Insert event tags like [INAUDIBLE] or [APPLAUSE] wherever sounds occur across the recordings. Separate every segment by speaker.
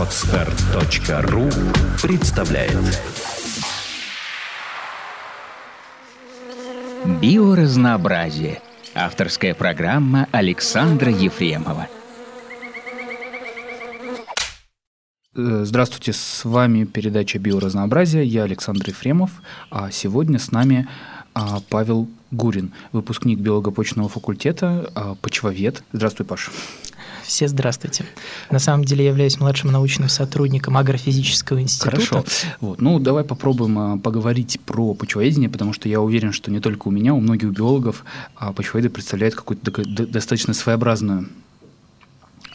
Speaker 1: Отстар.ру представляет
Speaker 2: Биоразнообразие. Авторская программа Александра Ефремова.
Speaker 3: Э, Здравствуйте, с вами передача «Биоразнообразие». Я Александр Ефремов, а сегодня с нами а, Павел Гурин, выпускник биолого-почного факультета, а, почвовед. Здравствуй, Паш.
Speaker 4: Все здравствуйте. На самом деле я являюсь младшим научным сотрудником агрофизического института.
Speaker 3: Хорошо. Вот. Ну, давай попробуем а, поговорить про почвоведение, потому что я уверен, что не только у меня, у многих биологов а, почвоведы представляют какую-то такую д- достаточно своеобразную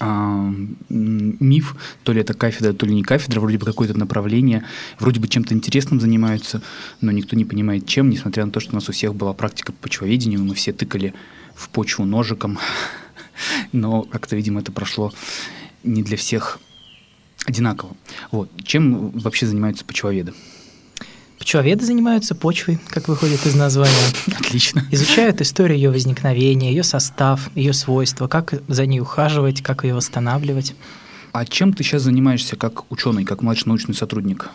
Speaker 3: а, миф, то ли это кафедра, то ли не кафедра, вроде бы какое-то направление, вроде бы чем-то интересным занимаются, но никто не понимает чем, несмотря на то, что у нас у всех была практика по почвоведению, мы все тыкали в почву ножиком, но как-то, видимо, это прошло не для всех одинаково. Вот. Чем вообще занимаются почвоведы?
Speaker 4: Почвоведы занимаются почвой, как выходит из названия. [LAUGHS]
Speaker 3: Отлично.
Speaker 4: Изучают историю ее возникновения, ее состав, ее свойства, как за ней ухаживать, как ее восстанавливать.
Speaker 3: А чем ты сейчас занимаешься как ученый, как младший научный сотрудник?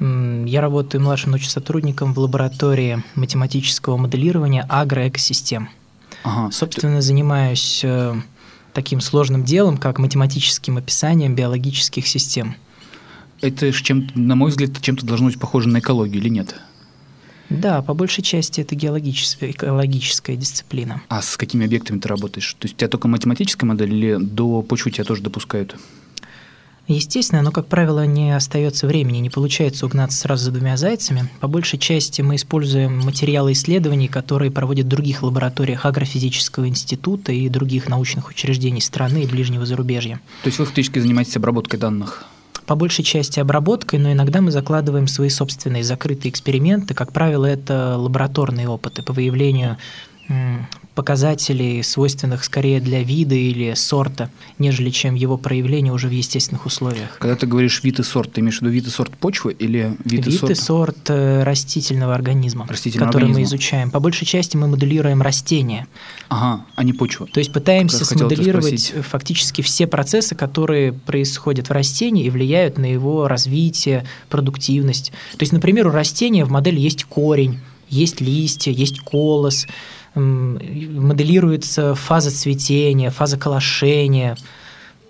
Speaker 4: Я работаю младшим научным сотрудником в лаборатории математического моделирования агроэкосистем.
Speaker 3: Ага.
Speaker 4: Собственно, занимаюсь э, таким сложным делом, как математическим описанием биологических систем.
Speaker 3: Это чем на мой взгляд, чем-то должно быть похоже на экологию или нет?
Speaker 4: Да, по большей части это геологическая, экологическая дисциплина.
Speaker 3: А с какими объектами ты работаешь? То есть у тебя только математическая модель или до почвы тебя тоже допускают?
Speaker 4: Естественно, но, как правило, не остается времени, не получается угнаться сразу за двумя зайцами. По большей части мы используем материалы исследований, которые проводят в других лабораториях Агрофизического института и других научных учреждений страны и ближнего зарубежья.
Speaker 3: То есть вы фактически занимаетесь обработкой данных?
Speaker 4: По большей части обработкой, но иногда мы закладываем свои собственные закрытые эксперименты. Как правило, это лабораторные опыты по выявлению показателей, свойственных скорее для вида или сорта, нежели чем его проявление уже в естественных условиях.
Speaker 3: Когда ты говоришь вид и сорт, ты имеешь в виду вид и сорт почвы или вид,
Speaker 4: Вид и сорт э, растительного организма,
Speaker 3: Растительного
Speaker 4: который мы
Speaker 3: организма.
Speaker 4: изучаем. По большей части мы моделируем растения.
Speaker 3: Ага, а не почва.
Speaker 4: То есть пытаемся смоделировать фактически все процессы, которые происходят в растении и влияют на его развитие, продуктивность. То есть, например, у растения в модели есть корень, есть листья, есть колос, моделируется фаза цветения, фаза колошения.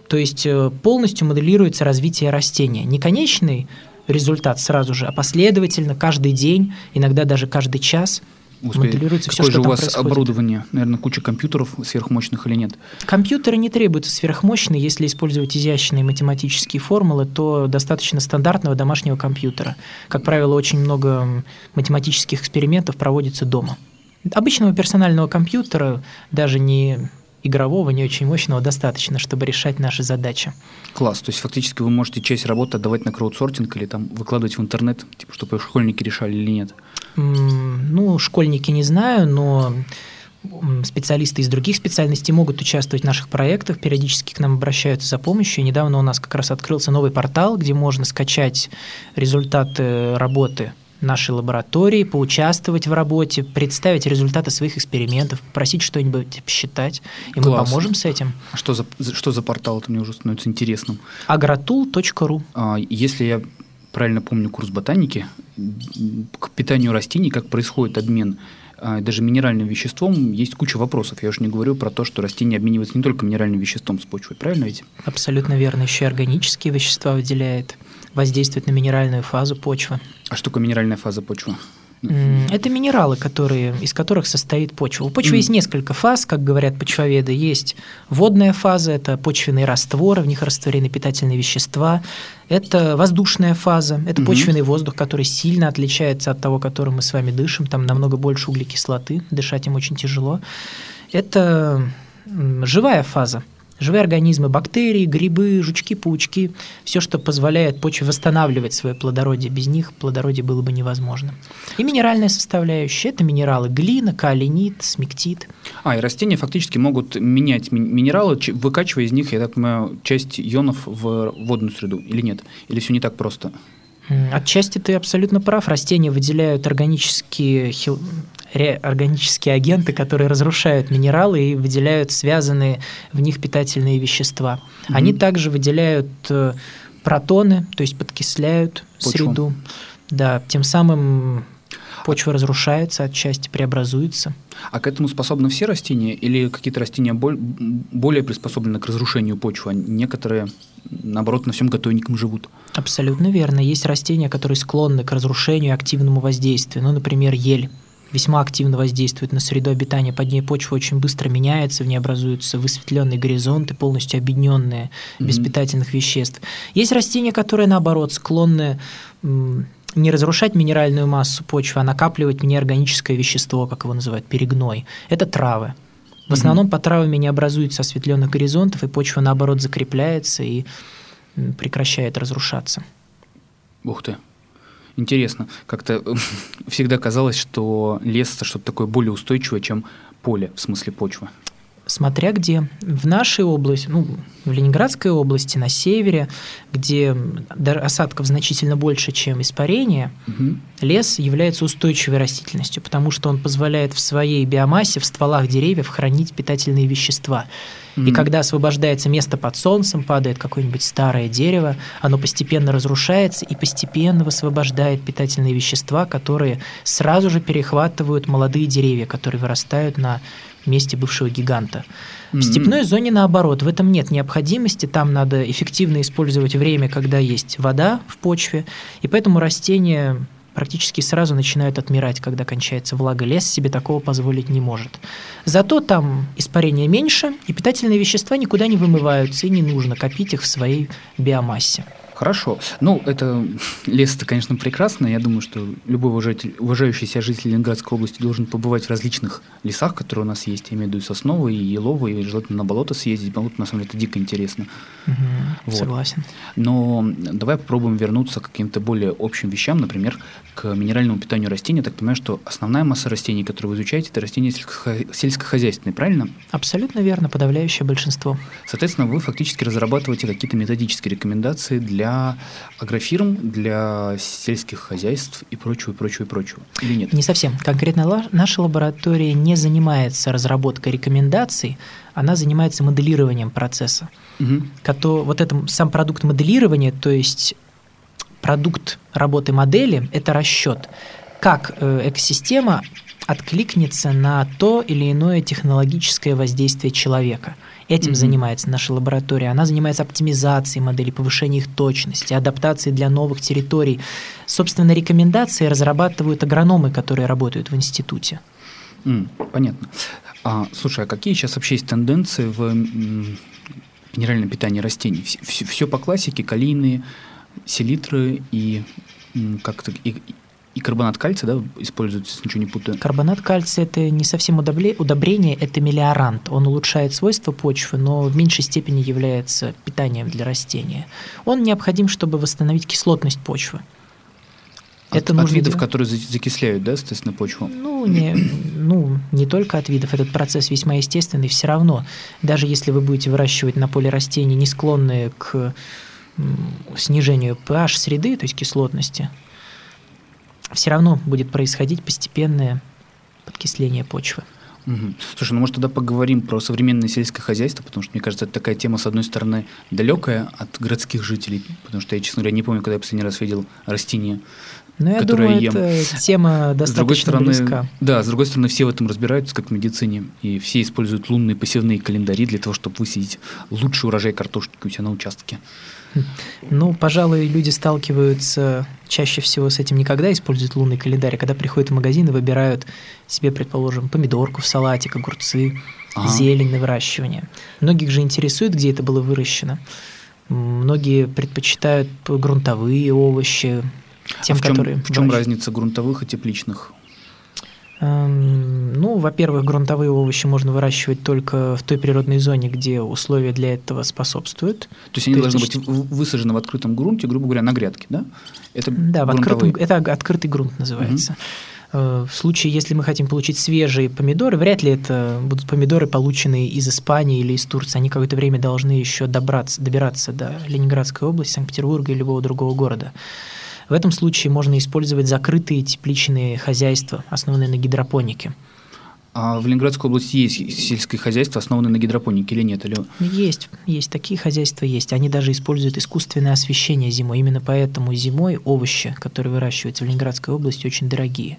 Speaker 4: То есть э, полностью моделируется развитие растения. Не конечный результат сразу же, а последовательно, каждый день, иногда даже каждый час
Speaker 3: Господи,
Speaker 4: моделируется все, что
Speaker 3: же у вас
Speaker 4: происходит.
Speaker 3: оборудование? Наверное, куча компьютеров сверхмощных или нет?
Speaker 4: Компьютеры не требуются сверхмощные, если использовать изящные математические формулы, то достаточно стандартного домашнего компьютера. Как правило, очень много математических экспериментов проводится дома. Обычного персонального компьютера, даже не игрового, не очень мощного, достаточно, чтобы решать наши задачи.
Speaker 3: Класс. То есть фактически вы можете часть работы отдавать на краудсортинг или там выкладывать в интернет, типа, чтобы школьники решали или нет?
Speaker 4: М, Ну, школьники не знаю, но специалисты из других специальностей могут участвовать в наших проектах, периодически к нам обращаются за помощью. Недавно у нас как раз открылся новый портал, где можно скачать результаты работы нашей лаборатории, поучаствовать в работе, представить результаты своих экспериментов, попросить что-нибудь посчитать, и мы
Speaker 3: Класс.
Speaker 4: поможем с этим.
Speaker 3: А что за, что за портал? Это мне уже становится интересным.
Speaker 4: agrotool.ru
Speaker 3: А, Если я правильно помню курс ботаники, к питанию растений, как происходит обмен а, даже минеральным веществом, есть куча вопросов. Я уже не говорю про то, что растения обмениваются не только минеральным веществом с почвой, правильно ведь?
Speaker 4: Абсолютно верно. Еще и органические вещества выделяет, воздействует на минеральную фазу почвы.
Speaker 3: А что такое минеральная фаза почвы?
Speaker 4: Это минералы, которые, из которых состоит почва. У почвы
Speaker 3: М.
Speaker 4: есть несколько фаз, как говорят почвоведы. Есть водная фаза, это почвенные растворы, в них растворены питательные вещества. Это воздушная фаза, это
Speaker 3: Мгм.
Speaker 4: почвенный воздух, который сильно отличается от того, которым мы с вами дышим. Там намного больше углекислоты, дышать им очень тяжело. Это живая фаза. Живые организмы, бактерии, грибы, жучки, паучки, все, что позволяет почве восстанавливать свое плодородие. Без них плодородие было бы невозможно. И минеральная составляющая – это минералы глина, калинит, смектит.
Speaker 3: А, и растения фактически могут менять ми- минералы, выкачивая из них, я так понимаю, часть ионов в водную среду, или нет? Или все не так просто?
Speaker 4: Отчасти ты абсолютно прав. Растения выделяют органические хил- органические агенты, которые разрушают минералы и выделяют связанные в них питательные вещества. Mm-hmm. Они также выделяют э, протоны, то есть подкисляют Почву. среду. Да, тем самым почва разрушается отчасти, преобразуется.
Speaker 3: А к этому способны все растения или какие-то растения более приспособлены к разрушению почвы, а некоторые, наоборот, на всем готовеньком живут?
Speaker 4: Абсолютно верно. Есть растения, которые склонны к разрушению и активному воздействию. Ну, например, ель весьма активно воздействует на среду обитания. Под ней почва очень быстро меняется, в ней образуются высветленные горизонты, полностью объединенные, mm-hmm. без питательных веществ. Есть растения, которые, наоборот, склонны не разрушать минеральную массу почвы, а накапливать неорганическое вещество, как его называют, перегной. Это травы. В основном mm-hmm. под травами не образуется осветленных горизонтов, и почва, наоборот, закрепляется и прекращает разрушаться.
Speaker 3: Ух ты. Интересно. Как-то [LAUGHS] всегда казалось, что лес – это что-то такое более устойчивое, чем поле, в смысле почвы.
Speaker 4: Смотря где. В нашей области, ну, в Ленинградской области, на севере, где осадков значительно больше, чем испарение, угу. лес является устойчивой растительностью, потому что он позволяет в своей биомассе, в стволах деревьев хранить питательные вещества. Mm-hmm. И когда освобождается место под солнцем, падает какое-нибудь старое дерево, оно постепенно разрушается и постепенно высвобождает питательные вещества, которые сразу же перехватывают молодые деревья, которые вырастают на месте бывшего гиганта. В mm-hmm. степной зоне наоборот, в этом нет необходимости, там надо эффективно использовать время, когда есть вода в почве, и поэтому растения практически сразу начинают отмирать, когда кончается влага. Лес себе такого позволить не может. Зато там испарения меньше, и питательные вещества никуда не вымываются, и не нужно копить их в своей биомассе.
Speaker 3: Хорошо. Ну, это [LAUGHS] лес это, конечно, прекрасно. Я думаю, что любой уважатель, уважающий себя житель Ленинградской области должен побывать в различных лесах, которые у нас есть. Я имею в виду и сосновый, и еловый, и желательно на болото съездить. Болото, на самом деле, это дико интересно.
Speaker 4: Угу, вот. Согласен.
Speaker 3: Но давай попробуем вернуться к каким-то более общим вещам, например, к минеральному питанию растений. Я так понимаю, что основная масса растений, которые вы изучаете, это растения сельскохозяйственные, правильно?
Speaker 4: Абсолютно верно, подавляющее большинство.
Speaker 3: Соответственно, вы фактически разрабатываете какие-то методические рекомендации для агрофирм, для сельских хозяйств и прочего, и прочего, и прочего? Или нет?
Speaker 4: Не совсем. Конкретно наша лаборатория не занимается разработкой рекомендаций, она занимается моделированием процесса. Угу. Кото, вот это сам продукт моделирования, то есть продукт работы модели, это расчет, как э, экосистема откликнется на то или иное технологическое воздействие человека – Этим mm-hmm. занимается наша лаборатория. Она занимается оптимизацией моделей, повышением их точности, адаптацией для новых территорий. Собственно, рекомендации разрабатывают агрономы, которые работают в институте.
Speaker 3: Mm, понятно. А, слушай, а какие сейчас вообще есть тенденции в минеральном питании растений? Все, все по классике, калийные, селитры и как-то и, и карбонат кальция, да, используется, если ничего не путаю?
Speaker 4: Карбонат кальция – это не совсем удобрение, это мелиорант. Он улучшает свойства почвы, но в меньшей степени является питанием для растения. Он необходим, чтобы восстановить кислотность почвы.
Speaker 3: От, это от видов, делать. которые закисляют, да, соответственно, почву?
Speaker 4: Ну не, ну, не только от видов. Этот процесс весьма естественный. Все равно, даже если вы будете выращивать на поле растения, не склонные к снижению pH среды, то есть кислотности, все равно будет происходить постепенное подкисление почвы.
Speaker 3: Угу. Слушай, ну может тогда поговорим про современное сельское хозяйство, потому что мне кажется, это такая тема, с одной стороны, далекая от городских жителей, потому что я, честно говоря, не помню, когда я последний раз видел растения,
Speaker 4: ну, я думаю, ем. это тема достаточно с другой
Speaker 3: стороны,
Speaker 4: близка.
Speaker 3: Да, с другой стороны, все в этом разбираются, как в медицине, и все используют лунные посевные календари для того, чтобы высадить лучший урожай картошки у себя на участке.
Speaker 4: Ну, пожалуй, люди сталкиваются чаще всего с этим никогда используют лунный календарь, а когда приходят в магазин и выбирают себе, предположим, помидорку в салатик, огурцы, ага. зелень на выращивание. Многих же интересует, где это было выращено. Многие предпочитают грунтовые овощи, тем,
Speaker 3: а в чем,
Speaker 4: которые...
Speaker 3: В чем разница грунтовых и тепличных?
Speaker 4: Эм, ну, во-первых, грунтовые овощи можно выращивать только в той природной зоне, где условия для этого способствуют.
Speaker 3: То есть они То должны быть высажены в открытом грунте, грубо говоря, на грядке, да?
Speaker 4: Это да, в открытом, это открытый грунт называется. Угу. В случае, если мы хотим получить свежие помидоры, вряд ли это будут помидоры, полученные из Испании или из Турции. Они какое-то время должны еще добраться, добираться до Ленинградской области, Санкт-Петербурга или любого другого города. В этом случае можно использовать закрытые тепличные хозяйства, основанные на гидропонике.
Speaker 3: А в Ленинградской области есть сельское хозяйство, основанное на гидропонике или нет? Или...
Speaker 4: Есть, есть. Такие хозяйства есть. Они даже используют искусственное освещение зимой. Именно поэтому зимой овощи, которые выращиваются в Ленинградской области, очень дорогие.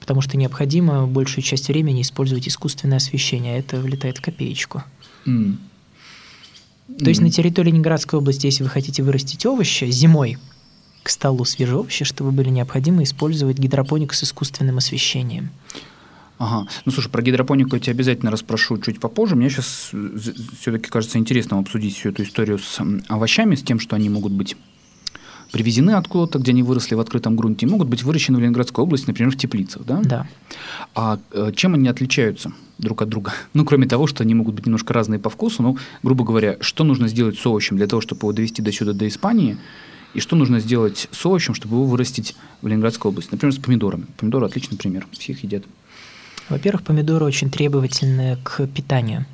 Speaker 4: Потому что необходимо большую часть времени использовать искусственное освещение, а это влетает в копеечку. Mm. То есть на территории Ленинградской области, если вы хотите вырастить овощи зимой, к столу свежие овощи, чтобы были необходимо использовать гидропонику с искусственным освещением.
Speaker 3: Ага. Ну, слушай, про гидропонику я тебя обязательно расспрошу чуть попозже. Мне сейчас все-таки кажется интересным обсудить всю эту историю с овощами, с тем, что они могут быть привезены откуда-то, где они выросли в открытом грунте, и могут быть выращены в Ленинградской области, например, в теплицах, да?
Speaker 4: Да.
Speaker 3: А э, чем они отличаются друг от друга? [LAUGHS] Ну, кроме того, что они могут быть немножко разные по вкусу, ну, грубо говоря, что нужно сделать с овощем для того, чтобы его довести до сюда, до Испании, и что нужно сделать с овощем, чтобы его вырастить в Ленинградской области? Например, с помидорами. Помидоры – отличный пример, все их едят.
Speaker 4: Во-первых, помидоры очень требовательны к питанию.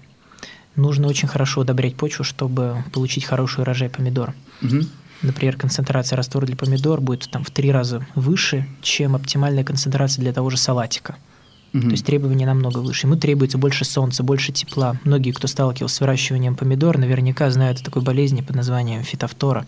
Speaker 4: Нужно очень хорошо удобрять почву, чтобы получить хороший урожай помидор. Угу. Например, концентрация раствора для помидор будет там, в три раза выше, чем оптимальная концентрация для того же салатика. Угу. То есть требования намного выше. Ему требуется больше солнца, больше тепла. Многие, кто сталкивался с выращиванием помидор, наверняка знают о такой болезни под названием фитофтора,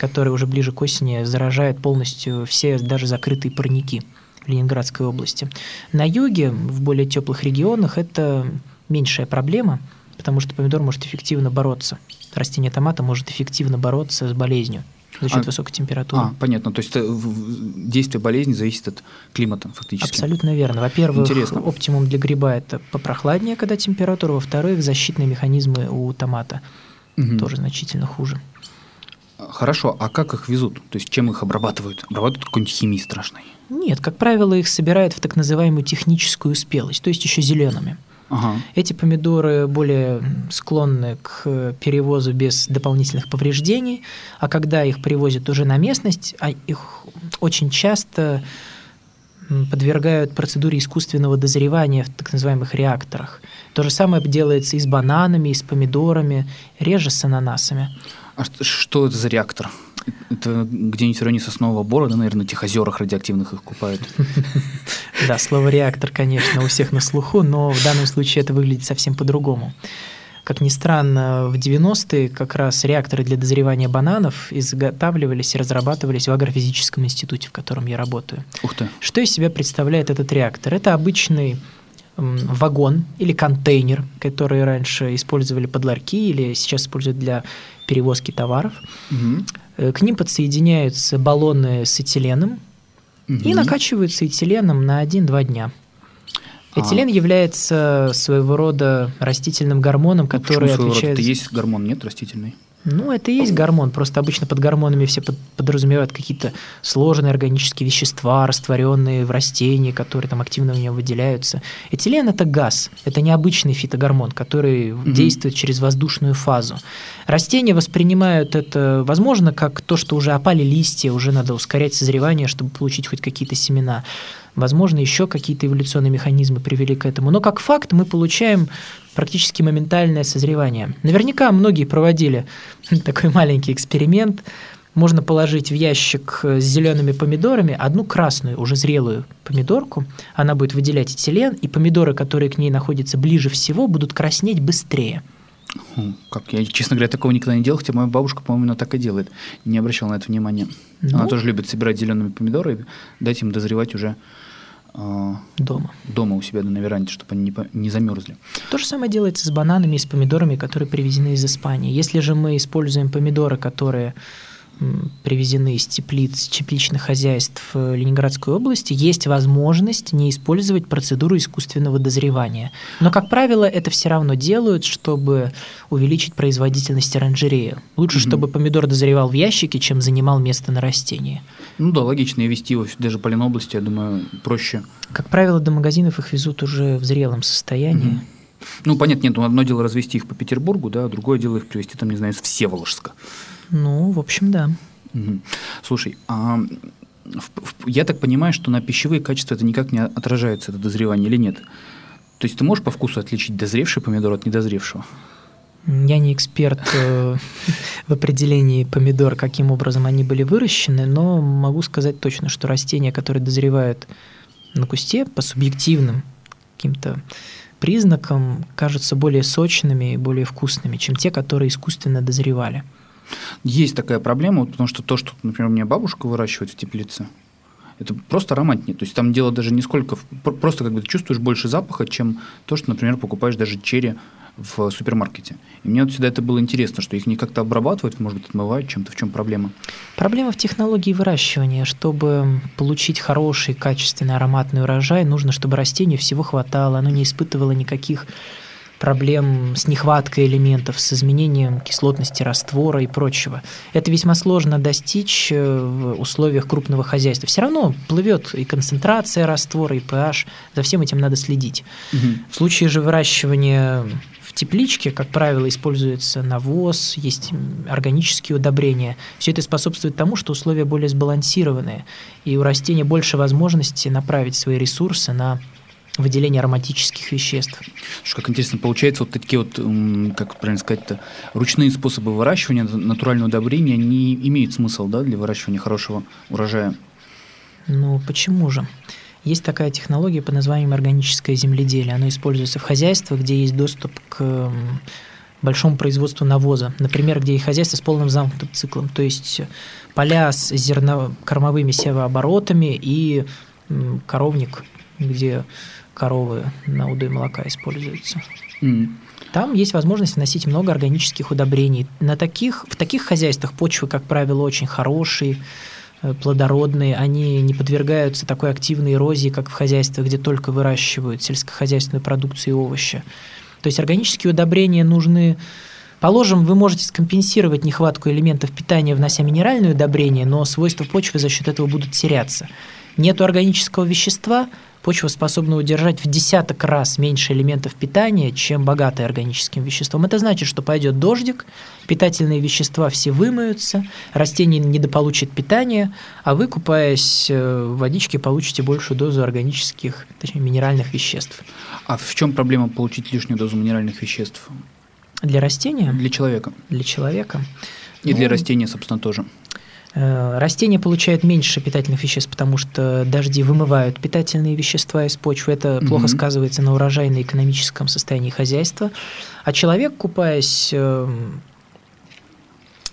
Speaker 4: которая уже ближе к осени заражает полностью все даже закрытые парники в Ленинградской области. На юге, в более теплых регионах, это меньшая проблема, потому что помидор может эффективно бороться. Растение томата может эффективно бороться с болезнью за счет а, высокой температуры. А,
Speaker 3: понятно. То есть э, действие болезни зависит от климата фактически.
Speaker 4: Абсолютно верно. Во-первых, Интересно. оптимум для гриба – это попрохладнее, когда температура. Во-вторых, защитные механизмы у томата угу. тоже значительно хуже.
Speaker 3: Хорошо, а как их везут? То есть чем их обрабатывают? Обрабатывают какой-нибудь химией страшной?
Speaker 4: Нет, как правило, их собирают в так называемую техническую спелость, то есть еще зелеными. Ага. Эти помидоры более склонны к перевозу без дополнительных повреждений, а когда их привозят уже на местность, а их очень часто подвергают процедуре искусственного дозревания в так называемых реакторах. То же самое делается и с бананами, и с помидорами, реже с ананасами.
Speaker 3: А что это за реактор? Это где-нибудь в районе Соснового Бора, да, наверное, на этих озерах радиоактивных их купают. [LAUGHS]
Speaker 4: Да, слово «реактор», конечно, у всех на слуху, но в данном случае это выглядит совсем по-другому. Как ни странно, в 90-е как раз реакторы для дозревания бананов изготавливались и разрабатывались в агрофизическом институте, в котором я работаю.
Speaker 3: Ух ты.
Speaker 4: Что из себя представляет этот реактор? Это обычный вагон или контейнер, который раньше использовали под ларьки или сейчас используют для перевозки товаров. Угу. К ним подсоединяются баллоны с этиленом угу. и накачиваются этиленом на 1-2 дня. А. Этилен а. является своего рода растительным гормоном, ну, который
Speaker 3: Почему
Speaker 4: отвечает...
Speaker 3: Это есть гормон, нет, растительный?
Speaker 4: Ну, это и есть гормон. Просто обычно под гормонами все подразумевают какие-то сложные органические вещества, растворенные в растении, которые там активно в нем выделяются. Этилен – это газ. Это необычный фитогормон, который угу. действует через воздушную фазу. Растения воспринимают это, возможно, как то, что уже опали листья, уже надо ускорять созревание, чтобы получить хоть какие-то семена. Возможно, еще какие-то эволюционные механизмы привели к этому. Но как факт мы получаем практически моментальное созревание. Наверняка многие проводили [LAUGHS] такой маленький эксперимент. Можно положить в ящик с зелеными помидорами одну красную, уже зрелую помидорку. Она будет выделять этилен, и помидоры, которые к ней находятся ближе всего, будут краснеть быстрее.
Speaker 3: Как я, честно говоря, такого никогда не делал, хотя моя бабушка, по-моему, так и делает. Не обращал на это внимания. Ну, Она тоже любит собирать зелеными помидоры и дать им дозревать уже
Speaker 4: э, дома.
Speaker 3: дома у себя на веранде, чтобы они не, не замерзли.
Speaker 4: То же самое делается с бананами и с помидорами, которые привезены из Испании. Если же мы используем помидоры, которые привезены из теплиц, тепличных хозяйств э, Ленинградской области, есть возможность не использовать процедуру искусственного дозревания. Но, как правило, это все равно делают, чтобы увеличить производительность оранжереи. Лучше, угу. чтобы помидор дозревал в ящике, чем занимал место на растении.
Speaker 3: Ну да, логично, и вести его даже по Ленобласти, я думаю, проще.
Speaker 4: Как правило, до магазинов их везут уже в зрелом состоянии. Угу.
Speaker 3: Ну, понятно, нет, одно дело развести их по Петербургу, да, другое дело их привезти, там, не знаю, из Всеволожска.
Speaker 4: Ну, в общем, да.
Speaker 3: Угу. Слушай, а я так понимаю, что на пищевые качества это никак не отражается, это дозревание или нет? То есть ты можешь по вкусу отличить дозревший помидор от недозревшего?
Speaker 4: Я не эксперт э, [LAUGHS] в определении помидор, каким образом они были выращены, но могу сказать точно, что растения, которые дозревают на кусте по субъективным каким-то признакам, кажутся более сочными и более вкусными, чем те, которые искусственно дозревали.
Speaker 3: Есть такая проблема, потому что то, что, например, у меня бабушка выращивает в теплице, это просто ароматнее. То есть там дело даже не сколько, просто как бы ты чувствуешь больше запаха, чем то, что, например, покупаешь даже черри в супермаркете. И мне вот всегда это было интересно, что их не как-то обрабатывают, может быть, отмывают чем-то. В чем проблема?
Speaker 4: Проблема в технологии выращивания. Чтобы получить хороший, качественный ароматный урожай, нужно, чтобы растению всего хватало, оно не испытывало никаких проблем с нехваткой элементов, с изменением кислотности раствора и прочего. Это весьма сложно достичь э, в условиях крупного хозяйства. Все равно плывет и концентрация раствора, и pH. За всем этим надо следить. Угу. В случае же выращивания в тепличке, как правило, используется навоз, есть органические удобрения. Все это способствует тому, что условия более сбалансированные, и у растения больше возможности направить свои ресурсы на выделение ароматических веществ.
Speaker 3: Что, как интересно, получается, вот такие вот, как правильно сказать-то, ручные способы выращивания натурального удобрения не имеют смысла, да, для выращивания хорошего урожая?
Speaker 4: Ну, почему же? Есть такая технология под названием органическое земледелие. Оно используется в хозяйствах, где есть доступ к большому производству навоза. Например, где есть хозяйство с полным замкнутым циклом. То есть поля с зернокормовыми севооборотами и коровник, где коровы на удой молока используются. Mm. Там есть возможность вносить много органических удобрений. На таких, в таких хозяйствах почвы, как правило, очень хорошие, э, плодородные, они не подвергаются такой активной эрозии, как в хозяйствах, где только выращивают сельскохозяйственную продукцию и овощи. То есть органические удобрения нужны Положим, вы можете скомпенсировать нехватку элементов питания, внося минеральные удобрения, но свойства почвы за счет этого будут теряться. Нет органического вещества, почва способна удержать в десяток раз меньше элементов питания, чем богатая органическим веществом. Это значит, что пойдет дождик, питательные вещества все вымоются, растение недополучит питание, а вы, купаясь э, в водичке, получите большую дозу органических, точнее, минеральных веществ.
Speaker 3: А в чем проблема получить лишнюю дозу минеральных веществ?
Speaker 4: Для растения?
Speaker 3: Для человека.
Speaker 4: Для человека.
Speaker 3: И ну, для растения, собственно, тоже.
Speaker 4: Э, растения получают меньше питательных веществ, потому что дожди вымывают питательные вещества из почвы. Это угу. плохо сказывается на урожайно-экономическом состоянии хозяйства. А человек, купаясь э,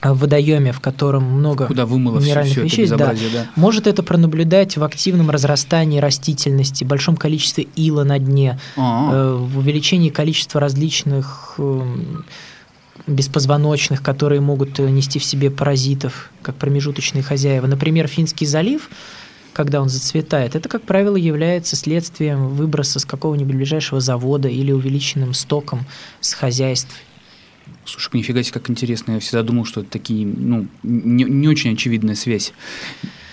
Speaker 4: в водоеме, в котором много
Speaker 3: Куда минеральных все,
Speaker 4: веществ,
Speaker 3: да,
Speaker 4: да. может это пронаблюдать в активном разрастании растительности, большом количестве ила на дне, А-а-а. Э, в увеличении количества различных беспозвоночных, которые могут э, нести в себе паразитов, как промежуточные хозяева. Например, Финский залив, когда он зацветает, это, как правило, является следствием выброса с какого-нибудь ближайшего завода или увеличенным стоком с хозяйств.
Speaker 3: Слушай, нифига себе, как интересно. Я всегда думал, что это такие, ну, не, не очень очевидная связь.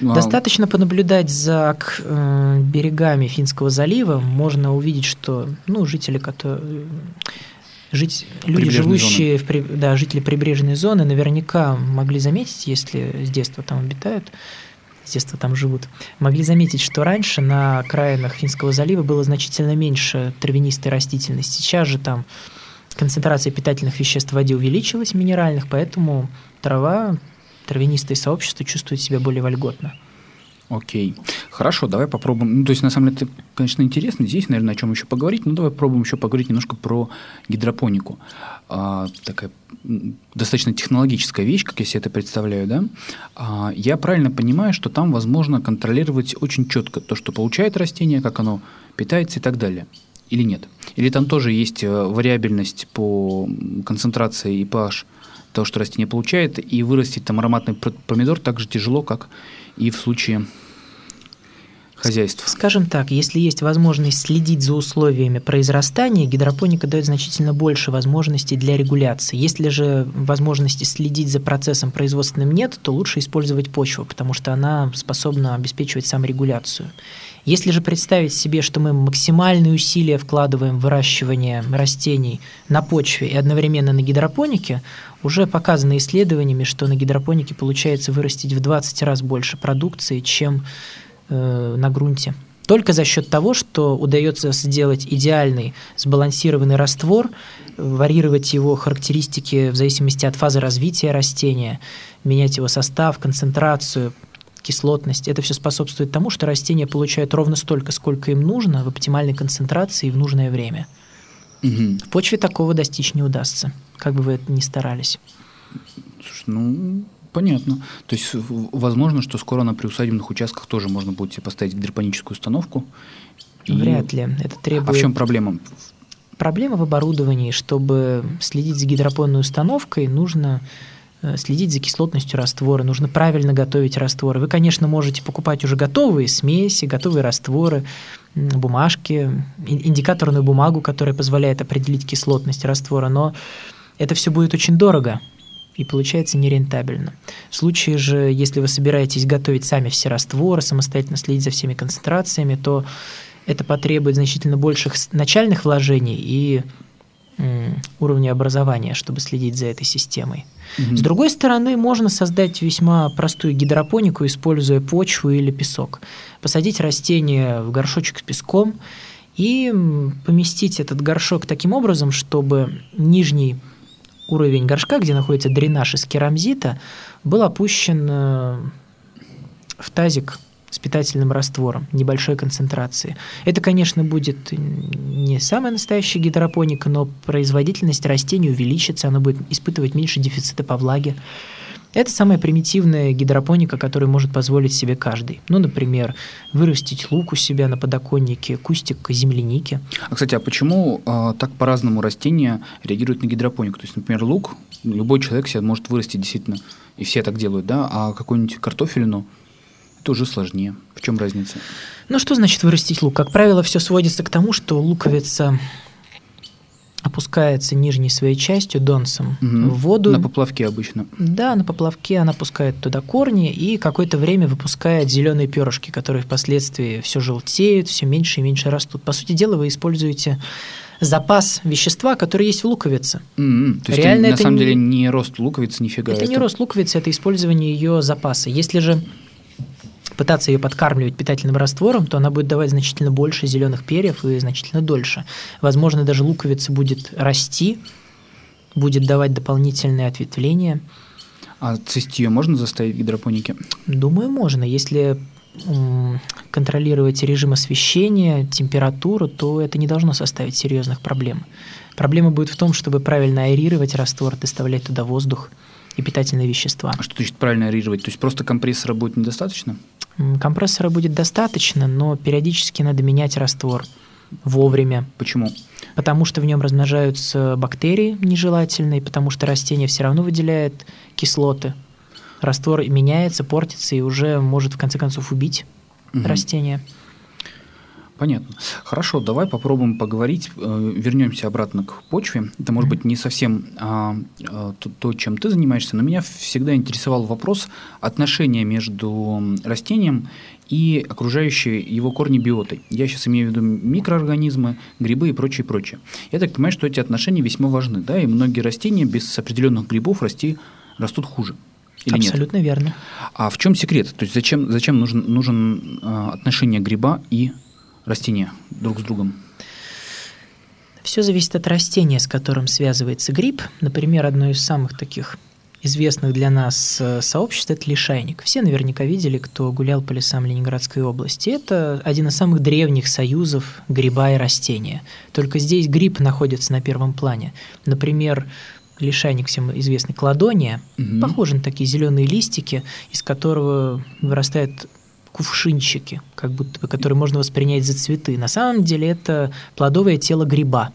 Speaker 4: А Достаточно понаблюдать за э, берегами Финского залива, можно увидеть, что ну, жители, которые жить, люди, живущие, в, да, жители прибрежной зоны, наверняка могли заметить, если с детства там обитают, с детства там живут, могли заметить, что раньше на окраинах Финского залива было значительно меньше травянистой растительности. Сейчас же там концентрация питательных веществ в воде увеличилась, минеральных, поэтому трава, травянистые сообщества чувствуют себя более вольготно.
Speaker 3: Окей. Хорошо, давай попробуем. Ну, то есть, на самом деле, это, конечно, интересно. Здесь, наверное, о чем еще поговорить. Но давай попробуем еще поговорить немножко про гидропонику. А, такая достаточно технологическая вещь, как я себе это представляю, да? А, я правильно понимаю, что там возможно контролировать очень четко то, что получает растение, как оно питается и так далее. Или нет? Или там тоже есть э, вариабельность по концентрации и pH того, что растение получает, и вырастить там ароматный помидор так же тяжело, как и в случае хозяйств?
Speaker 4: Скажем так, если есть возможность следить за условиями произрастания, гидропоника дает значительно больше возможностей для регуляции. Если же возможности следить за процессом производственным нет, то лучше использовать почву, потому что она способна обеспечивать саморегуляцию. Если же представить себе, что мы максимальные усилия вкладываем в выращивание растений на почве и одновременно на гидропонике, уже показано исследованиями, что на гидропонике получается вырастить в 20 раз больше продукции, чем на грунте. Только за счет того, что удается сделать идеальный сбалансированный раствор, варьировать его характеристики в зависимости от фазы развития растения, менять его состав, концентрацию, кислотность. Это все способствует тому, что растения получают ровно столько, сколько им нужно, в оптимальной концентрации и в нужное время.
Speaker 3: Мгм.
Speaker 4: В почве такого достичь не удастся, как бы вы это ни старались.
Speaker 3: Слушай, ну, понятно. То есть, возможно, что скоро на приусадебных участках тоже можно будет себе поставить гидропоническую установку. И-
Speaker 4: Вряд ли. Это
Speaker 3: А
Speaker 4: требует...
Speaker 3: в чем проблема?
Speaker 4: Проблема в оборудовании. Чтобы следить за гидропонной установкой, нужно э, следить за кислотностью раствора, нужно правильно готовить растворы. Вы, конечно, можете покупать уже готовые смеси, готовые растворы, бумажки, ин- индикаторную бумагу, которая позволяет определить кислотность раствора, но это все будет очень дорого и получается нерентабельно. В случае же, если вы собираетесь готовить сами все растворы, самостоятельно следить за всеми концентрациями, то это потребует значительно больших начальных вложений и уровня образования, чтобы следить за этой системой.
Speaker 3: Мгм.
Speaker 4: С другой стороны, можно создать весьма простую гидропонику, используя почву или песок. Посадить растение в горшочек с песком и поместить этот горшок таким образом, чтобы нижний уровень горшка, где находится дренаж из керамзита, был опущен э, в тазик с питательным раствором небольшой концентрации. Это, конечно, будет не самая настоящая гидропоника, но производительность растений увеличится, оно будет испытывать меньше дефицита по влаге. Это самая примитивная гидропоника, которую может позволить себе каждый. Ну, например, вырастить лук у себя на подоконнике, кустик земляники.
Speaker 3: А, кстати, а почему а, так по-разному растения реагируют на гидропонику? То есть, например, лук любой человек себе может вырастить действительно, и все так делают, да, а какую-нибудь картофелину это уже сложнее. В чем разница?
Speaker 4: Ну, что значит вырастить лук? Как правило, все сводится к тому, что луковица опускается нижней своей частью, донцем,
Speaker 3: Мгм.
Speaker 4: в воду.
Speaker 3: На поплавке обычно.
Speaker 4: Да, на поплавке она пускает туда корни и какое-то время выпускает зеленые перышки, которые впоследствии все желтеют, все меньше и меньше растут. По сути дела, вы используете запас вещества, который есть в луковице.
Speaker 3: М-м. То есть
Speaker 4: Реально
Speaker 3: это, на
Speaker 4: это
Speaker 3: самом
Speaker 4: не-
Speaker 3: деле не рост луковицы, нифига.
Speaker 4: это не рост луковицы, это использование ее запаса. Если же пытаться ее подкармливать питательным раствором, то она будет давать значительно больше зеленых перьев и значительно дольше. Возможно, даже луковица будет расти, будет давать дополнительные ответвления.
Speaker 3: А цвести ее можно заставить в гидропонике?
Speaker 4: Думаю, можно. Если контролировать режим освещения, температуру, то это не должно составить серьезных проблем. Проблема будет в том, чтобы правильно аэрировать раствор, доставлять туда воздух и питательные вещества.
Speaker 3: А что значит правильно аэрировать? То есть просто компрессора будет недостаточно?
Speaker 4: Компрессора будет достаточно, но периодически надо менять раствор вовремя,
Speaker 3: Почему?
Speaker 4: потому что в нем размножаются бактерии нежелательные, потому что растение все равно выделяет кислоты. Раствор меняется, портится и уже может в конце концов убить
Speaker 3: Мгм.
Speaker 4: растение.
Speaker 3: Понятно. Хорошо, давай попробуем поговорить, э, вернемся обратно к почве. Это может быть не совсем а, а, то, то, чем ты занимаешься, но меня всегда интересовал вопрос отношения между растением и окружающей его корни биотой. Я сейчас имею в виду микроорганизмы, грибы и прочее, прочее. Я так понимаю, что эти отношения весьма важны, да, и многие растения без определенных грибов расти растут хуже. Или нет?
Speaker 4: Абсолютно верно.
Speaker 3: А в чем секрет? То есть зачем, зачем нужен, нужен а, отношение гриба и растения друг с другом?
Speaker 4: Все зависит от растения, с которым связывается гриб. Например, одно из самых таких известных для нас э, сообществ – это лишайник. Все наверняка видели, кто гулял по лесам Ленинградской области. Это один из самых древних союзов гриба и растения. Только здесь гриб находится на первом плане. Например, лишайник всем известный кладония,
Speaker 3: Мгм.
Speaker 4: похожи на такие зеленые листики, из которого вырастают кувшинчики, как будто бы, которые можно воспринять за цветы. На самом деле это плодовое тело гриба,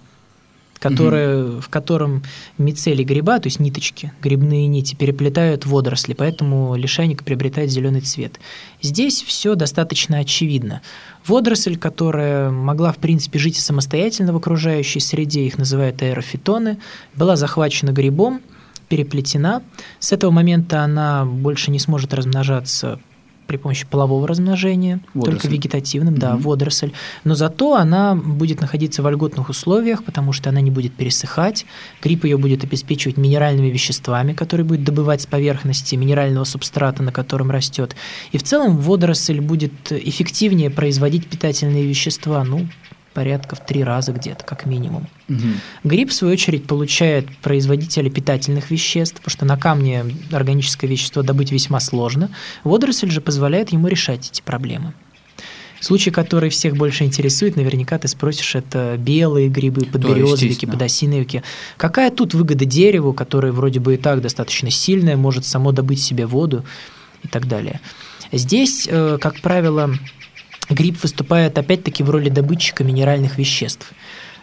Speaker 4: которое, в котором мицелий гриба, то есть ниточки, грибные нити, переплетают водоросли, поэтому лишайник приобретает зеленый цвет. Здесь все достаточно очевидно. Водоросль, которая могла, в принципе, жить самостоятельно в окружающей среде, их называют аэрофитоны, была захвачена грибом, переплетена. С этого момента она больше не сможет размножаться при помощи полового размножения,
Speaker 3: Водоросль.
Speaker 4: только вегетативным, да,
Speaker 3: Мгм.
Speaker 4: водоросль. Но зато она будет находиться в вольготных условиях, потому что она не будет пересыхать. Гриб ее будет обеспечивать минеральными веществами, которые будет добывать с поверхности минерального субстрата, на котором растет. И в целом водоросль будет эффективнее производить питательные вещества, ну, порядка в три раза где-то, как минимум.
Speaker 3: Мгм.
Speaker 4: Гриб, в свою очередь, получает производителя питательных веществ, потому что на камне органическое вещество добыть весьма сложно. Водоросль же позволяет ему решать эти проблемы. Случай, который всех больше интересует, наверняка ты спросишь, это белые грибы, подберезовики, подосиновики. Какая тут выгода дереву, которое вроде бы и так достаточно сильное, может само добыть себе воду и так далее. Здесь, э, как правило, гриб выступает опять-таки в роли добытчика минеральных веществ.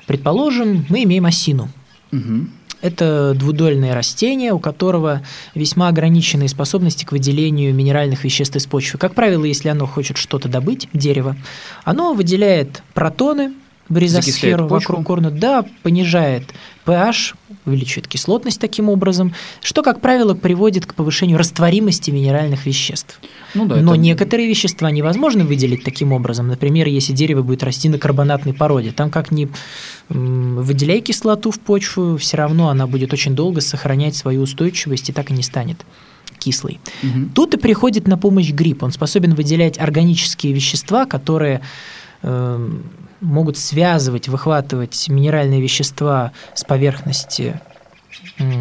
Speaker 4: Предположим, мы имеем осину.
Speaker 3: Мгм.
Speaker 4: Это двудольное растение, у которого весьма ограниченные способности к выделению минеральных веществ из почвы. Как правило, если оно хочет что-то добыть, дерево, оно выделяет протоны в ризосферу вокруг корня, да, понижает pH, увеличивает кислотность таким образом, что, как правило, приводит к повышению растворимости минеральных веществ.
Speaker 3: Ну да,
Speaker 4: Но
Speaker 3: это-
Speaker 4: некоторые вещества невозможно выделить таким образом. Например, если дерево будет расти на карбонатной породе, там как ни выделяй кислоту в почву, все равно она будет очень долго сохранять свою устойчивость и так и не станет кислой.
Speaker 3: Мгм.
Speaker 4: Тут и приходит на помощь гриб. Он способен выделять органические вещества, которые эм, могут связывать, выхватывать минеральные вещества с поверхности м,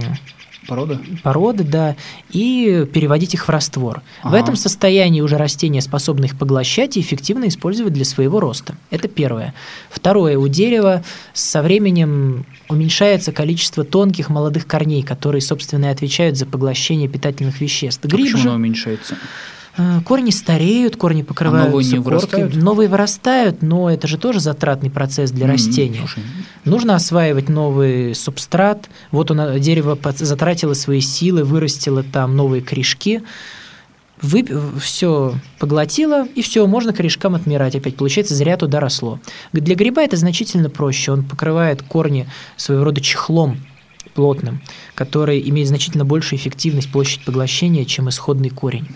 Speaker 3: Порода?
Speaker 4: породы, да, и переводить их в раствор. В
Speaker 3: Ага.
Speaker 4: этом состоянии уже растения способны их поглощать и эффективно использовать для своего роста. Это первое. Второе. У дерева со временем уменьшается количество тонких молодых корней, которые, собственно, и отвечают за поглощение питательных веществ.
Speaker 3: А
Speaker 4: Гриб
Speaker 3: почему
Speaker 4: же,
Speaker 3: она уменьшается?
Speaker 4: Э, корни стареют, корни покрываются
Speaker 3: новые не
Speaker 4: коркой.
Speaker 3: вырастают?
Speaker 4: Новые вырастают, но это же тоже затратный процесс для
Speaker 3: М,
Speaker 4: растения.
Speaker 3: слушай,
Speaker 4: Нужно осваивать новый субстрат. Вот он, дерево затратило свои силы, вырастило там новые корешки. все поглотило, и все, можно корешкам отмирать опять. Получается, зря туда росло. Для гриба это значительно проще. Он покрывает корни своего рода чехлом плотным, который имеет значительно большую эффективность, площадь поглощения, чем исходный корень.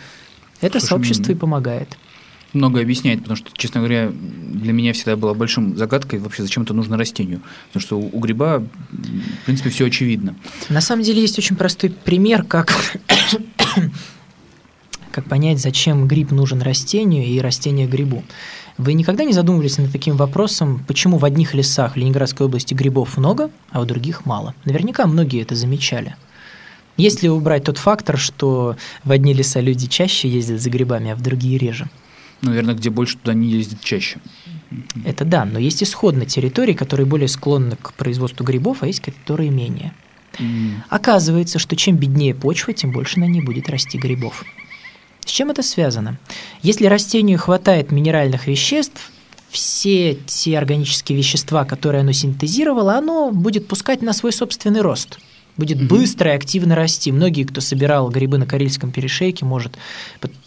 Speaker 4: Это
Speaker 3: Слушай,
Speaker 4: сообщество и помогает.
Speaker 3: Много объясняет, потому что, честно говоря, для меня всегда была большим загадкой вообще, зачем это нужно растению. Потому что у, гриба, в принципе, все очевидно.
Speaker 4: На самом деле есть очень простой пример, как, [COUGHS] как понять, зачем гриб нужен растению и растение грибу. Вы никогда не задумывались над таким вопросом, почему в одних лесах Ленинградской области грибов много, а в других мало? Наверняка многие это замечали. Если убрать тот фактор, что в одни леса люди чаще ездят за грибами, а в другие реже.
Speaker 3: Наверное, где больше, туда не ездят чаще.
Speaker 4: Это да, но есть исходные территории, которые более склонны к производству грибов, а есть которые менее. Оказывается, что чем беднее почва, тем больше на ней будет расти грибов. С чем это связано? Если растению хватает минеральных веществ, все те органические вещества, которые оно синтезировало, оно будет пускать на свой собственный рост. Будет
Speaker 3: Мгм.
Speaker 4: быстро и активно расти. Многие, кто собирал грибы на Карельском перешейке, может,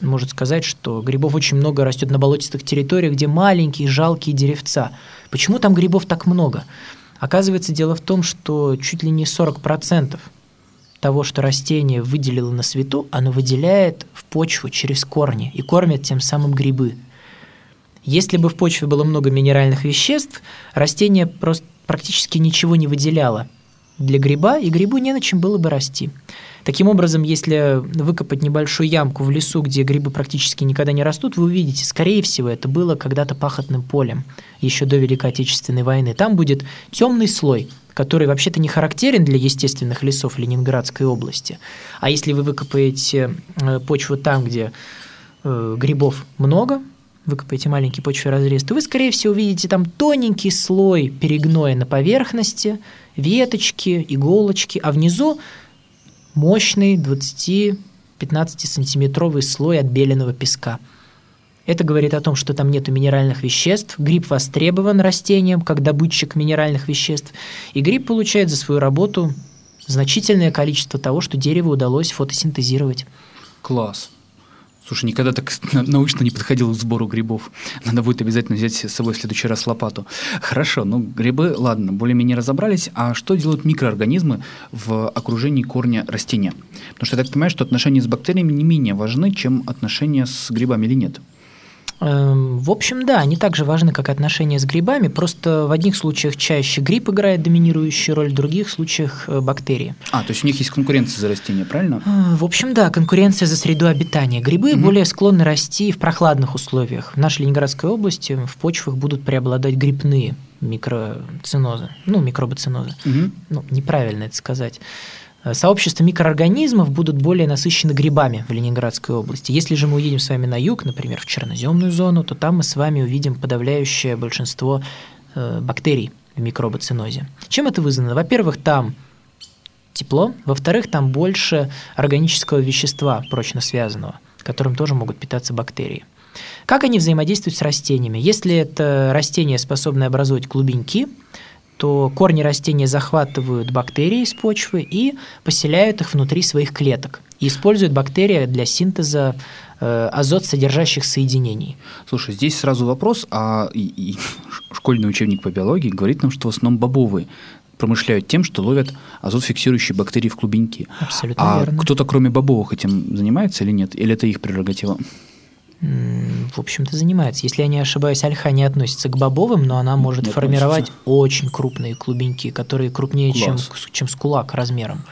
Speaker 4: может сказать, что грибов очень много растет на болотистых территориях, где маленькие жалкие деревца. Почему там грибов так много? Оказывается, дело в том, что чуть ли не 40% того, что растение выделило на свету, оно выделяет в почву через корни и кормит тем самым грибы. Если бы в почве было много минеральных веществ, растение просто практически ничего не выделяло для гриба, и грибу не на чем было бы расти. Таким образом, если выкопать небольшую ямку в лесу, где грибы практически никогда не растут, вы увидите, скорее всего, это было когда-то пахотным полем, еще до Великой Отечественной войны. Там будет темный слой, который вообще-то не характерен для естественных лесов Ленинградской области. А если вы выкопаете э, почву там, где э, грибов много, выкопаете маленький почвенный разрез, то вы, скорее всего, увидите там тоненький слой перегноя на поверхности, веточки, иголочки, а внизу мощный 20-15 сантиметровый слой отбеленного песка. Это говорит о том, что там нет минеральных веществ, гриб востребован растением как добытчик минеральных веществ, и гриб получает за свою работу значительное количество того, что дереву удалось фотосинтезировать.
Speaker 3: Класс. Слушай, никогда так научно не подходил к сбору грибов. Надо будет обязательно взять с собой в следующий раз лопату. Хорошо, ну грибы, ладно, более-менее разобрались. А что делают микроорганизмы в окружении корня растения? Потому что я так понимаю, что отношения с бактериями не менее важны, чем отношения с грибами или нет?
Speaker 4: Эм, в общем, да, они также важны, как отношения с грибами, просто в одних случаях чаще гриб играет доминирующую роль, в других случаях э, бактерии.
Speaker 3: А, то есть у них есть конкуренция за растения, правильно?
Speaker 4: Э, в общем, да, конкуренция за среду обитания. Грибы угу. более склонны расти в прохладных условиях. В нашей Ленинградской области в почвах будут преобладать грибные микроцинозы, ну, микробоцинозы. Угу. Ну, неправильно это сказать. Э, сообщества микроорганизмов будут более насыщены грибами в Ленинградской области. Если же мы уедем с вами на юг, например, в черноземную зону, то там мы с вами увидим подавляющее большинство э, бактерий в микробоцинозе. Чем это вызвано? Во-первых, там тепло, во-вторых, там больше органического вещества, прочно связанного, которым тоже могут питаться бактерии. Как они взаимодействуют с растениями? Если это растение, способное образовать клубеньки, то корни растения захватывают бактерии из почвы и поселяют их внутри своих клеток. И используют бактерии для синтеза э, азот содержащих соединений.
Speaker 3: Слушай, здесь сразу вопрос, а и, и школьный учебник по биологии говорит нам, что в основном бобовые промышляют тем, что ловят азот-фиксирующие бактерии в клубеньки.
Speaker 4: Абсолютно
Speaker 3: а
Speaker 4: верно.
Speaker 3: кто-то кроме бобовых этим занимается или нет? Или это их прерогатива?
Speaker 4: В общем-то, занимается. Если я не ошибаюсь, альха не относится к бобовым, но она может не формировать относится. очень крупные клубеньки, которые крупнее, чем, чем с кулак размером.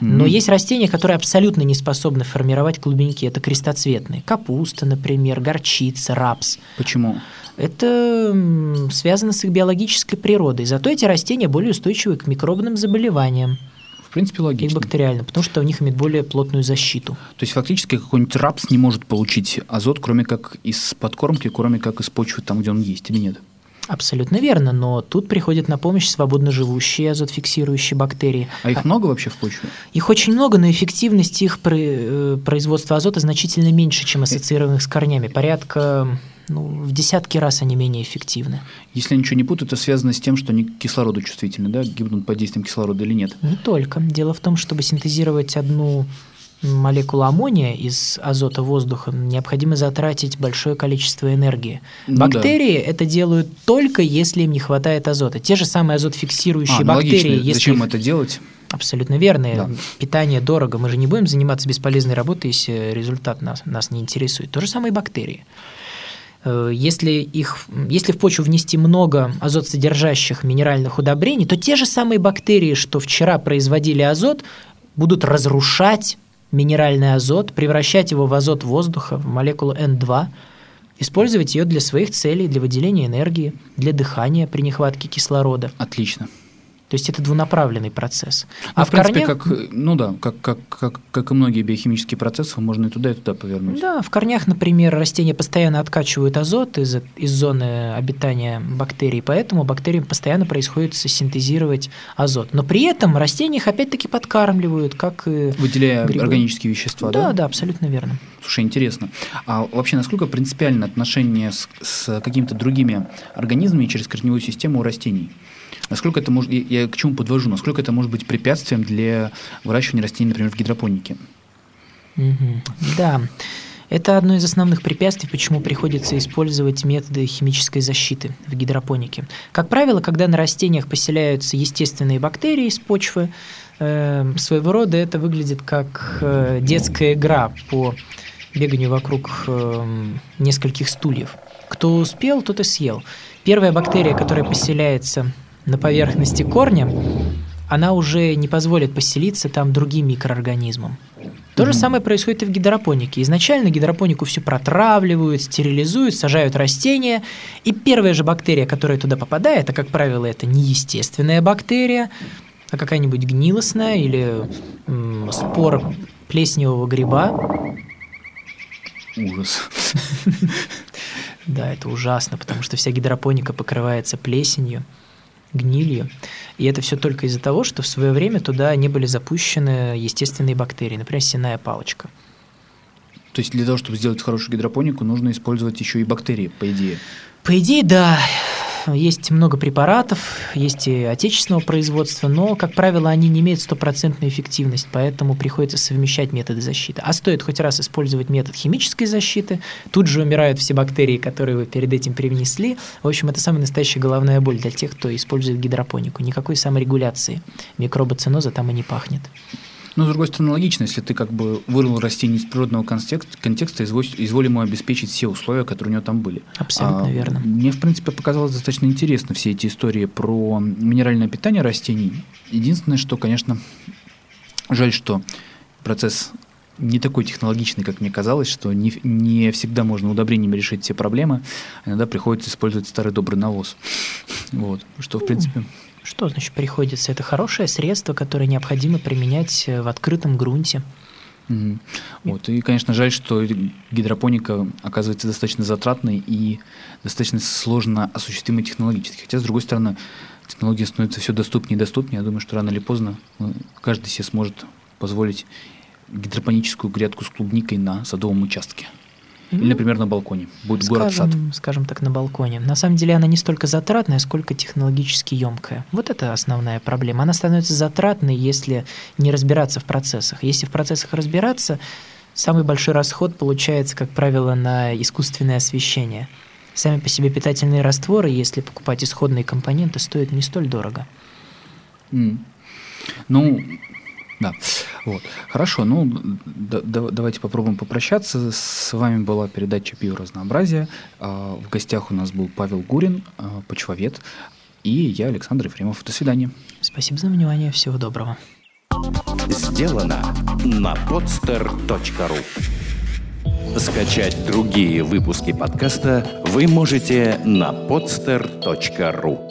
Speaker 4: Но mm есть растения, которые абсолютно не способны формировать клубеньки. Это крестоцветные. Капуста, например, горчица, рапс.
Speaker 3: Почему?
Speaker 4: Это связано с их биологической природой. Зато эти растения более устойчивы к микробным заболеваниям.
Speaker 3: В принципе, логично.
Speaker 4: И бактериально, потому что у них имеет более плотную защиту.
Speaker 3: То есть фактически какой-нибудь рапс не может получить азот, кроме как из подкормки, кроме как из почвы, там, где он есть, или нет?
Speaker 4: Абсолютно верно, но тут приходят на помощь свободно живущие азотфиксирующие бактерии.
Speaker 3: А их много вообще в почве?
Speaker 4: Их очень много, но эффективность их э, производства азота значительно меньше, чем ассоциированных с корнями. Порядка ну, в десятки раз они менее эффективны.
Speaker 3: Если я ничего не путаю, это связано с тем, что они к кислороду чувствительны, да, гибнут под действием кислорода или нет?
Speaker 4: Не только. Дело в том, чтобы синтезировать одну молекулу аммония из азота воздуха, необходимо затратить большое количество энергии. Ну, Бактерии да. это делают только если им не хватает азота. Те же самые азотфиксирующие а, бактерии.
Speaker 3: Если Зачем их... это делать?
Speaker 4: Абсолютно верно. Да. Питание дорого. Мы же не будем заниматься бесполезной работой, если результат нас, нас не интересует. То же самое и бактерии. Э, если, их, если в почву внести много азот-содержащих минеральных удобрений, то те же самые бактерии, что вчера производили азот, будут разрушать минеральный азот, превращать его в азот воздуха, в молекулу N2, использовать ее для своих целей, для выделения энергии, для дыхания при нехватке кислорода.
Speaker 3: Отлично.
Speaker 4: То есть это двунаправленный процесс.
Speaker 3: А, а в принципе, корнях... как, ну да, как, как, как, как и многие биохимические процессы, можно и туда, и туда повернуть.
Speaker 4: Да, в корнях, например, растения постоянно откачивают азот из, из зоны обитания бактерий, поэтому бактериям постоянно происходит синтезировать азот. Но при этом растения их опять-таки подкармливают, как и
Speaker 3: Выделяя
Speaker 4: грибы.
Speaker 3: органические вещества, да?
Speaker 4: Да, да, абсолютно верно.
Speaker 3: Слушай, интересно. А вообще, насколько принципиально отношение с, с какими-то другими организмами через корневую систему у растений? Насколько это может, я к чему подвожу, насколько это может быть препятствием для выращивания растений, например, в гидропонике?
Speaker 4: Да. Это одно из основных препятствий, почему приходится использовать методы химической защиты в гидропонике. Как правило, когда на растениях поселяются естественные бактерии из почвы, э, своего рода это выглядит как э, детская игра по беганию вокруг э, нескольких стульев. Кто успел, тот и съел. Первая бактерия, которая поселяется на поверхности корня, она уже не позволит поселиться там другим микроорганизмам. То же самое происходит и в гидропонике. Изначально гидропонику все протравливают, стерилизуют, сажают растения, и первая же бактерия, которая туда попадает, а как правило это не естественная бактерия, а какая-нибудь гнилостная или м, спор плесневого гриба.
Speaker 3: Ужас. [LAUGHS]
Speaker 4: Да, это ужасно, потому что вся гидропоника покрывается плесенью гнилью. И это все только из-за того, что в свое время туда не были запущены естественные бактерии, например, сенная палочка.
Speaker 3: То есть для того, чтобы сделать хорошую гидропонику, нужно использовать еще и бактерии, по идее?
Speaker 4: По идее, да. Есть много препаратов, есть и отечественного производства, но, как правило, они не имеют стопроцентную эффективность, поэтому приходится совмещать методы защиты. А стоит хоть раз использовать метод химической защиты, тут же умирают все бактерии, которые вы перед этим привнесли. В общем, это самая настоящая головная боль для тех, кто использует гидропонику. Никакой саморегуляции микробоциноза там и не пахнет.
Speaker 3: Но, с другой стороны, логично, если ты как бы вырвал растение из природного контекста, контекста изволь, ему обеспечить все условия, которые у него там были.
Speaker 4: Абсолютно а, верно.
Speaker 3: Мне, в принципе, показалось достаточно интересно все эти истории про минеральное питание растений. Единственное, что, конечно, жаль, что процесс не такой технологичный, как мне казалось, что не, не всегда можно удобрениями решить все проблемы. Иногда приходится использовать старый добрый навоз. Вот, что, в принципе,
Speaker 4: что значит приходится? Это хорошее средство, которое необходимо применять э, в открытом грунте.
Speaker 3: Mm-hmm. Вот. И, конечно, жаль, что гидропоника оказывается достаточно затратной и достаточно сложно осуществимой технологически. Хотя, с другой стороны, технология становится все доступнее и доступнее. Я думаю, что рано или поздно э, каждый себе сможет позволить гидропоническую грядку с клубникой на садовом участке. Или, например, на балконе. Будет город-сад.
Speaker 4: Скажем так, на балконе. На самом деле она не столько затратная, сколько технологически емкая. Вот это основная проблема. Она становится затратной, если не разбираться в процессах. Если в процессах разбираться, самый большой расход получается, как правило, на искусственное освещение. Сами по себе питательные растворы, если покупать исходные компоненты, стоят не столь дорого.
Speaker 3: Mm. Ну, да. Вот. Хорошо, ну да, давайте попробуем попрощаться. С вами была передача «Биоразнообразие». А, в гостях у нас был Павел Гурин, а, почвовед, и я, Александр Ефремов. До свидания.
Speaker 4: Спасибо за внимание. Всего доброго.
Speaker 1: Сделано на podster.ru Скачать другие выпуски подкаста вы можете на podster.ru